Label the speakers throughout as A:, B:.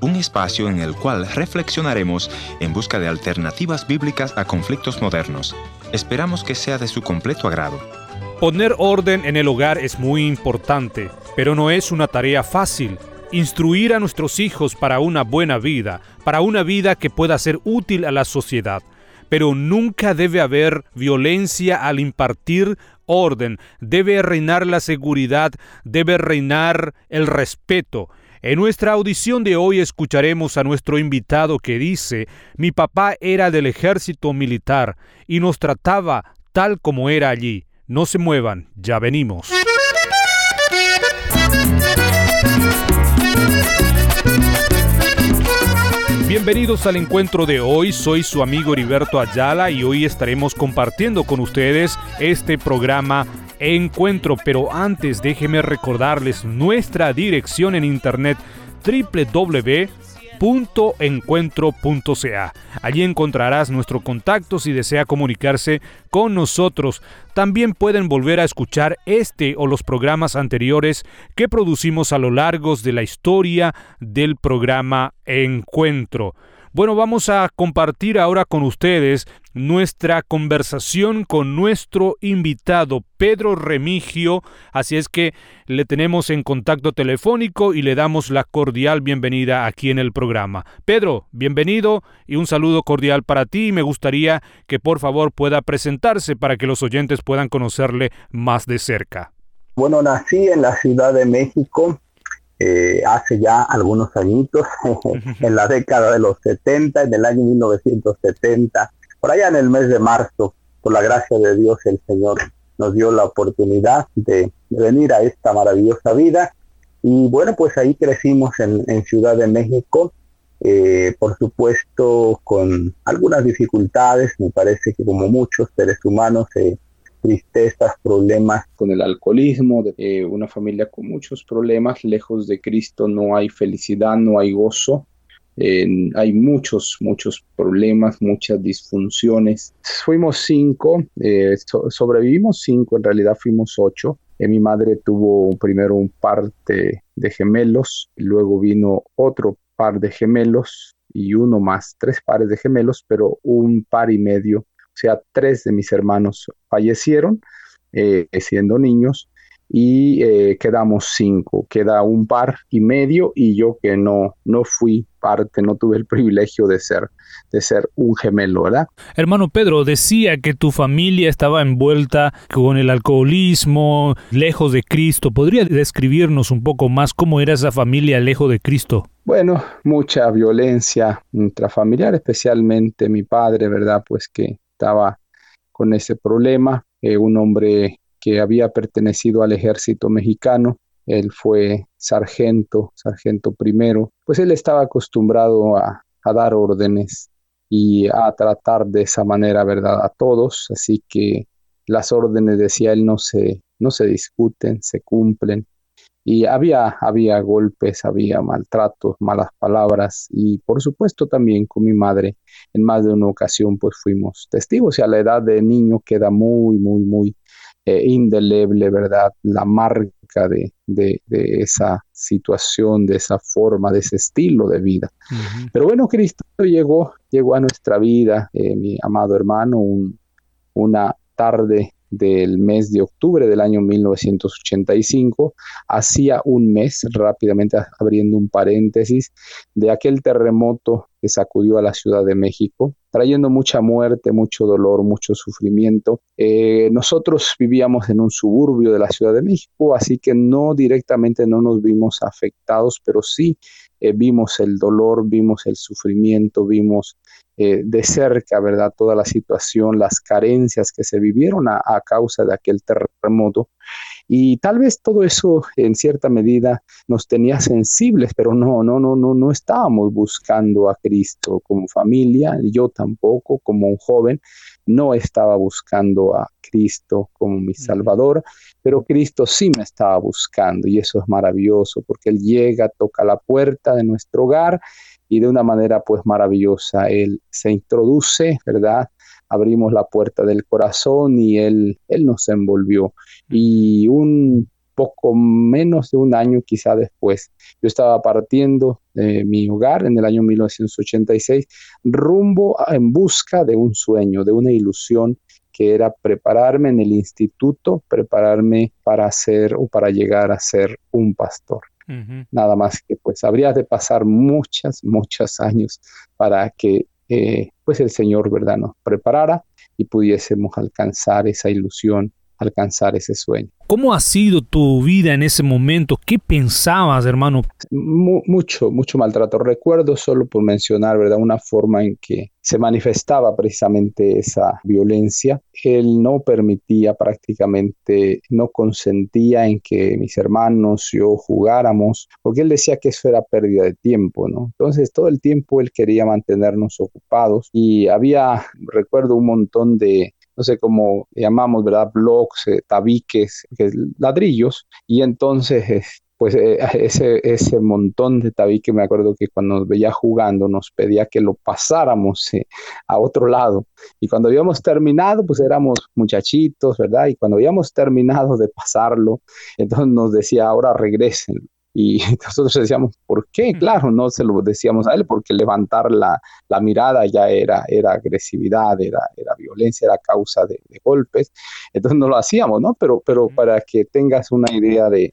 A: Un espacio en el cual reflexionaremos en busca de alternativas bíblicas a conflictos modernos. Esperamos que sea de su completo agrado.
B: Poner orden en el hogar es muy importante, pero no es una tarea fácil. Instruir a nuestros hijos para una buena vida, para una vida que pueda ser útil a la sociedad. Pero nunca debe haber violencia al impartir orden, debe reinar la seguridad, debe reinar el respeto. En nuestra audición de hoy escucharemos a nuestro invitado que dice, mi papá era del ejército militar y nos trataba tal como era allí. No se muevan, ya venimos. Bienvenidos al encuentro de hoy, soy su amigo Heriberto Ayala y hoy estaremos compartiendo con ustedes este programa Encuentro, pero antes déjenme recordarles nuestra dirección en internet www encuentro.ca. Allí encontrarás nuestro contacto si desea comunicarse con nosotros. También pueden volver a escuchar este o los programas anteriores que producimos a lo largo de la historia del programa Encuentro. Bueno, vamos a compartir ahora con ustedes nuestra conversación con nuestro invitado Pedro Remigio, así es que le tenemos en contacto telefónico y le damos la cordial bienvenida aquí en el programa. Pedro, bienvenido y un saludo cordial para ti me gustaría que por favor pueda presentarse para que los oyentes puedan conocerle más de cerca.
C: Bueno, nací en la Ciudad de México eh, hace ya algunos añitos, en la década de los 70, en el año 1970, por allá en el mes de marzo, por la gracia de Dios el Señor nos dio la oportunidad de, venir a esta maravillosa vida. Y bueno, pues ahí crecimos en, Ciudad de México, eh, por supuesto con algunas dificultades, me parece que como muchos seres humanos eh, tristezas, problemas con el alcoholismo, de, eh, una familia con muchos problemas, lejos de Cristo no hay felicidad, no hay gozo, hay muchos, muchos problemas, muchas disfunciones. Fuimos cinco, eh, sobrevivimos cinco, en realidad fuimos ocho. Eh, mi madre tuvo primero un par de, de gemelos, luego vino otro par de gemelos y uno más, tres pares de gemelos, pero un par y medio sea, tres de mis hermanos fallecieron eh, siendo niños y eh, quedamos cinco, queda un par y medio y yo que no, no fui parte, no tuve el privilegio de ser, de ser un gemelo, ¿verdad?
B: Hermano Pedro, decía que tu familia estaba envuelta con el alcoholismo, lejos de Cristo. ¿Podría describirnos un poco más cómo era esa familia lejos de Cristo?
C: Bueno, mucha violencia intrafamiliar, especialmente mi padre, ¿verdad? Pues que estaba con ese problema, eh, un hombre que había pertenecido al ejército mexicano, él fue sargento, sargento primero, pues él estaba acostumbrado a, dar órdenes y a tratar de esa manera, ¿verdad?, a todos, así que las órdenes, decía él, no se, no se discuten, se cumplen y había, había golpes, había maltratos, malas palabras y por supuesto también con mi madre en más de una ocasión pues fuimos testigos y a la edad de niño queda muy, muy, muy eh, indeleble, ¿verdad? La marca de, de, esa situación, de esa forma, de ese estilo de vida. Pero bueno, Cristo llegó, llegó a nuestra vida, eh, mi amado hermano, una tarde del mes de octubre del año 1985, hacía un mes, rápidamente abriendo un paréntesis, de aquel terremoto que sacudió a la Ciudad de México, trayendo mucha muerte, mucho dolor, mucho sufrimiento. Eh, nosotros vivíamos en un suburbio de la Ciudad de México, así que no directamente no nos vimos afectados, pero sí eh, vimos el dolor, vimos el sufrimiento, vimos eh, de cerca, ¿verdad? Toda la situación, las carencias que se vivieron a, causa de aquel terremoto. Y tal vez todo eso en cierta medida nos tenía sensibles, pero no, no, no, no, no estábamos buscando a Cristo como familia, yo tampoco como un joven, no estaba buscando a Cristo como mi Salvador, pero Cristo sí me estaba buscando y eso es maravilloso porque Él llega, toca la puerta de nuestro hogar y de una manera pues maravillosa Él se introduce, ¿verdad? Abrimos la puerta del corazón y Él, él nos envolvió. Y un, poco menos de un año quizá después. Yo estaba partiendo de mi hogar en el año 1986 rumbo en busca de un sueño, de una ilusión que era prepararme en el instituto, prepararme para ser o para llegar a ser un pastor. Nada más que pues habría de pasar muchas, muchos años para que eh, pues el Señor, ¿verdad?, nos preparara y pudiésemos alcanzar esa ilusión, alcanzar ese sueño.
B: ¿Cómo ha sido tu vida en ese momento? ¿Qué pensabas, hermano?
C: mucho, mucho maltrato. Recuerdo solo por mencionar, ¿verdad? Una forma en que se manifestaba precisamente esa violencia. Él no permitía prácticamente, no consentía en que mis hermanos, yo jugáramos, porque él decía que eso era pérdida de tiempo, ¿no? Entonces todo el tiempo él quería mantenernos ocupados y había, recuerdo un montón de no sé cómo llamamos, ¿verdad? Blocks, eh, tabiques, ladrillos, y entonces pues eh, ese, ese montón de tabiques, me acuerdo que cuando nos veía jugando nos pedía que lo pasáramos eh, a otro lado. Y cuando habíamos terminado, pues éramos muchachitos, ¿verdad? Y cuando habíamos terminado de pasarlo, entonces nos decía, ahora regresen. Y nosotros decíamos, ¿por qué? Claro, no se lo decíamos a él, porque levantar la, mirada ya era, era agresividad, era, era violencia, era causa de, golpes. Entonces no lo hacíamos, ¿no? Pero, pero para que tengas una idea de,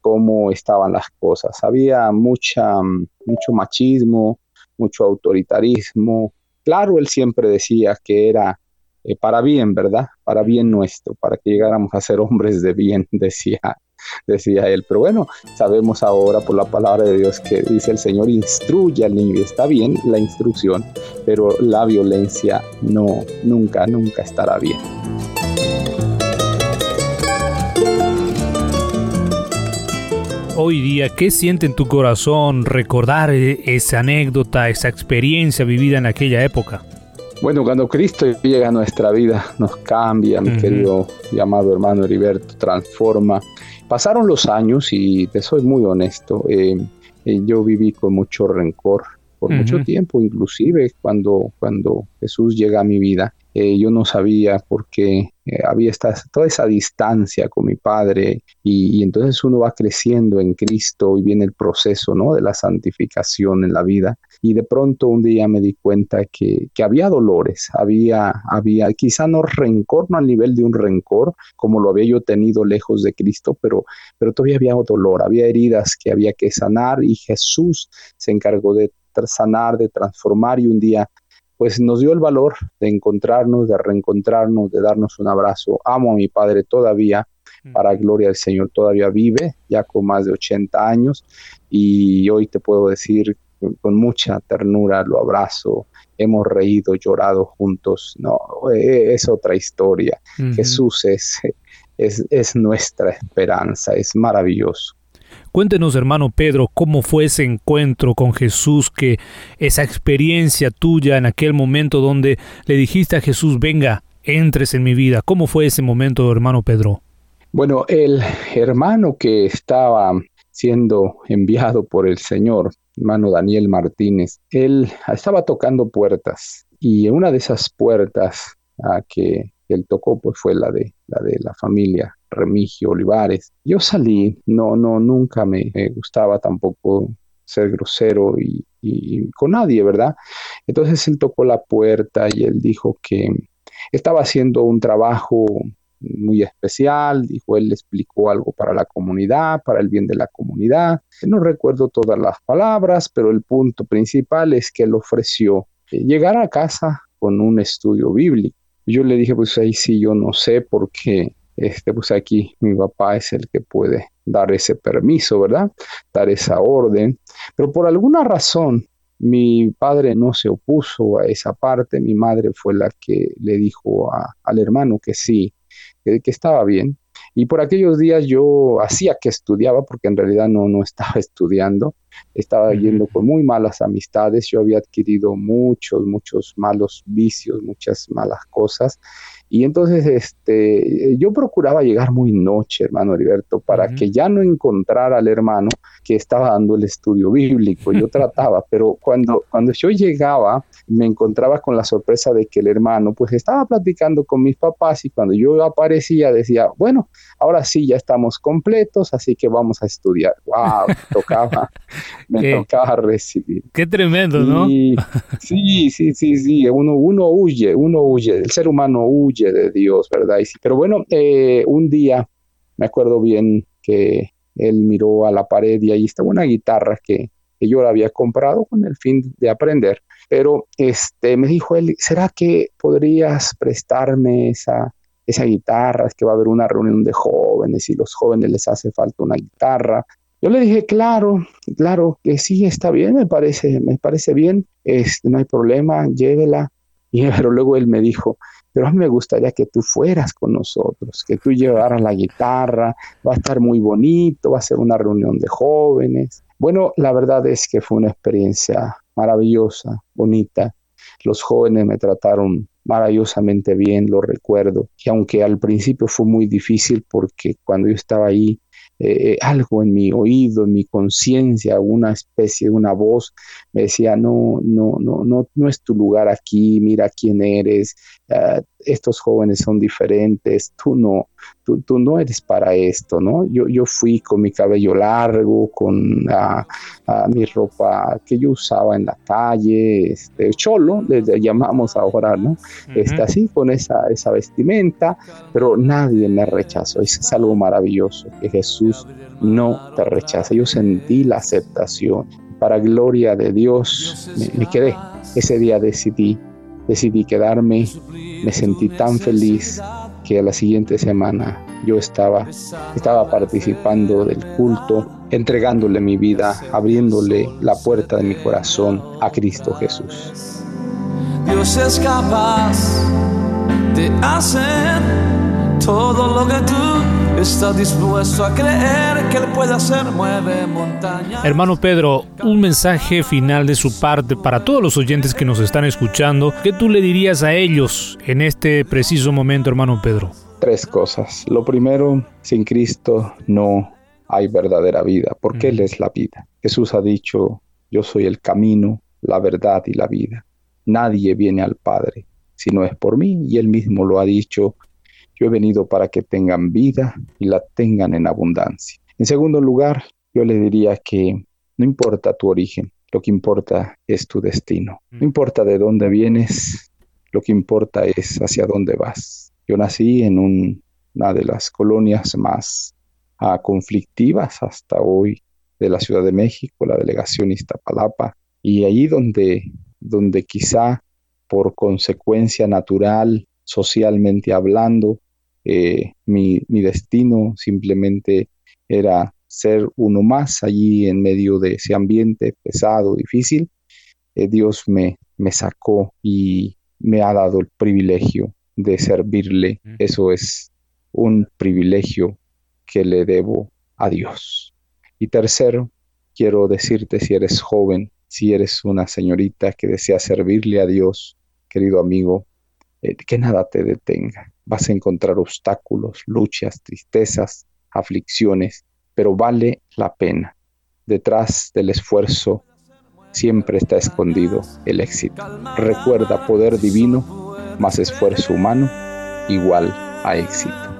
C: cómo estaban las cosas. Había mucha, mucho machismo, mucho autoritarismo. Claro, él siempre decía que era eh, para bien, ¿verdad? Para bien nuestro, para que llegáramos a ser hombres de bien, decía decía él. Pero bueno, sabemos ahora por la palabra de Dios que dice el Señor, instruye al niño. Y está bien la instrucción, pero la violencia no, nunca, nunca estará bien.
B: Hoy día, ¿qué siente en tu corazón recordar e-, esa anécdota, esa experiencia vivida en aquella época?
C: Bueno, cuando Cristo llega a nuestra vida, nos cambia, mi querido llamado hermano Heriberto, transforma Pasaron los años y te soy muy honesto, eh, eh, yo viví con mucho rencor por mucho tiempo, inclusive cuando, cuando Jesús llega a mi vida. Eh, yo no sabía por qué había esta, toda esa distancia con mi padre y, entonces uno va creciendo en Cristo y viene el proceso ¿no? de la santificación en la vida y de pronto un día me di cuenta que, había dolores, había, había, quizá no rencor, no al nivel de un rencor, como lo había yo tenido lejos de Cristo, pero, pero todavía había dolor, había heridas que había que sanar y Jesús se encargó de sanar, de transformar y un día pues nos dio el valor de encontrarnos, de reencontrarnos, de darnos un abrazo. Amo a mi padre todavía, para gloria del Señor, todavía vive, ya con más de 80 años, y hoy te puedo decir con mucha ternura lo abrazo, hemos reído, llorado juntos, no, e, es otra historia. Jesús es, es, es nuestra esperanza, es maravilloso.
B: Cuéntenos, hermano Pedro, cómo fue ese encuentro con Jesús, que esa experiencia tuya en aquel momento donde le dijiste a Jesús, venga, entres en mi vida. ¿Cómo fue ese momento, hermano Pedro?
C: Bueno, el hermano que estaba siendo enviado por el Señor hermano Daniel Martínez, él estaba tocando puertas y una de esas puertas a que él tocó pues fue la de la de la familia Remigio Olivares. Yo salí, no, no, nunca me, gustaba tampoco ser grosero y, con nadie, ¿verdad? Entonces él tocó la puerta y él dijo que estaba haciendo un trabajo muy especial, dijo él explicó algo para la comunidad, para el bien de la comunidad. No recuerdo todas las palabras, pero el punto principal es que él ofreció eh, llegar a casa con un estudio bíblico. Yo le dije, pues ahí sí, yo no sé por qué, este, pues aquí mi papá es el que puede dar ese permiso, ¿verdad? Dar esa orden. Pero por alguna razón mi padre no se opuso a esa parte, mi madre fue la que le dijo al hermano que sí, que, estaba bien. Y por aquellos días yo hacía que estudiaba, porque en realidad no, no estaba estudiando, estaba yendo con muy malas amistades, yo había adquirido muchos, muchos malos vicios, muchas malas cosas, Y entonces este, yo procuraba llegar muy noche, hermano Heriberto, para que ya no encontrara al hermano que estaba dando el estudio bíblico. Yo trataba, pero cuando, cuando yo llegaba, me encontraba con la sorpresa de que el hermano pues estaba platicando con mis papás y cuando yo aparecía decía, bueno, ahora sí ya estamos completos, así que vamos a estudiar. ¡Wow! tocaba, me tocaba recibir.
B: Qué tremendo, ¿no?
C: sí, sí, sí, sí, uno, uno huye, uno huye, el ser humano huye de Dios, ¿verdad? pero bueno, eh, un día me acuerdo bien que él miró a la pared y ahí estaba una guitarra que, yo la había comprado con el fin de aprender pero este, me dijo él, ¿será que podrías prestarme esa, esa guitarra? Es que va a haber una reunión de jóvenes y los jóvenes les hace falta una guitarra. Yo le dije, claro, claro que sí, está bien, me parece, me parece bien, este, no hay problema, llévela. Y, pero luego él me dijo, pero me gustaría que tú fueras con nosotros, que tú llevaras la guitarra, va a estar muy bonito, va a ser una reunión de jóvenes. Bueno, la verdad es que fue una experiencia maravillosa, bonita. Los jóvenes me trataron maravillosamente bien, lo recuerdo. Y aunque al principio fue muy difícil porque cuando yo estaba ahí, eh, algo en mi oído, en mi conciencia, una especie de una voz me decía, no, no, no, no, no es tu lugar aquí, mira quién eres, ah, estos jóvenes son diferentes, tú no, tú, no eres para esto, ¿no? Yo, yo fui con mi cabello largo, con mi ropa que yo usaba en la calle, este, cholo, le, llamamos ahora, ¿no? Está así, con esa, esa vestimenta, pero nadie me rechazó, es algo maravilloso, que Jesús no te rechaza, yo sentí la aceptación, para gloria de Dios me quedé, ese día decidí decidí quedarme, me sentí tan feliz que a la siguiente semana yo estaba, estaba participando del culto, entregándole mi vida, abriéndole la puerta de mi corazón a Cristo Jesús.
D: Dios es capaz de hacer todo lo que tú está dispuesto a creer que Él puede hacer, mueve montaña.
B: Hermano Pedro, un mensaje final de su parte para todos los oyentes que nos están escuchando. ¿Qué tú le dirías a ellos en este preciso momento, hermano Pedro?
C: Tres cosas. Lo primero, sin Cristo no hay verdadera vida, porque Él es la vida. Jesús ha dicho, yo soy el camino, la verdad y la vida. Nadie viene al Padre si no es por mí, y Él mismo lo ha dicho, yo he venido para que tengan vida y la tengan en abundancia. En segundo lugar, yo le diría que no importa tu origen, lo que importa es tu destino. No mm. importa de dónde vienes, lo que importa es hacia dónde vas. Yo nací en una de las colonias más ah, conflictivas hasta hoy de la Ciudad de México, la delegación Iztapalapa, y allí donde, donde quizá por consecuencia natural, socialmente hablando, eh, mi, destino simplemente era ser uno más allí en medio de ese ambiente pesado, difícil. Eh, Dios me, me sacó y me ha dado el privilegio de servirle. Eso es un privilegio que le debo a Dios. Y tercero, quiero decirte si eres joven, si eres una señorita que desea servirle a Dios, querido amigo, eh, que nada te detenga. Vas a encontrar obstáculos, luchas, tristezas, aflicciones, pero vale la pena. Detrás del esfuerzo siempre está escondido el éxito. Recuerda poder divino más esfuerzo humano igual a éxito.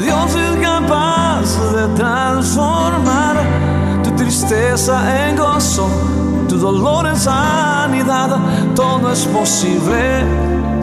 D: Dios es capaz de transformar tu tristeza en gozo, tu dolor en sanidad, todo es posible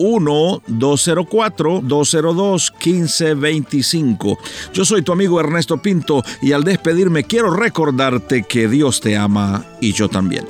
E: 1-204-202-1525. Yo soy tu amigo Ernesto Pinto y al despedirme quiero recordarte que Dios te ama y yo también.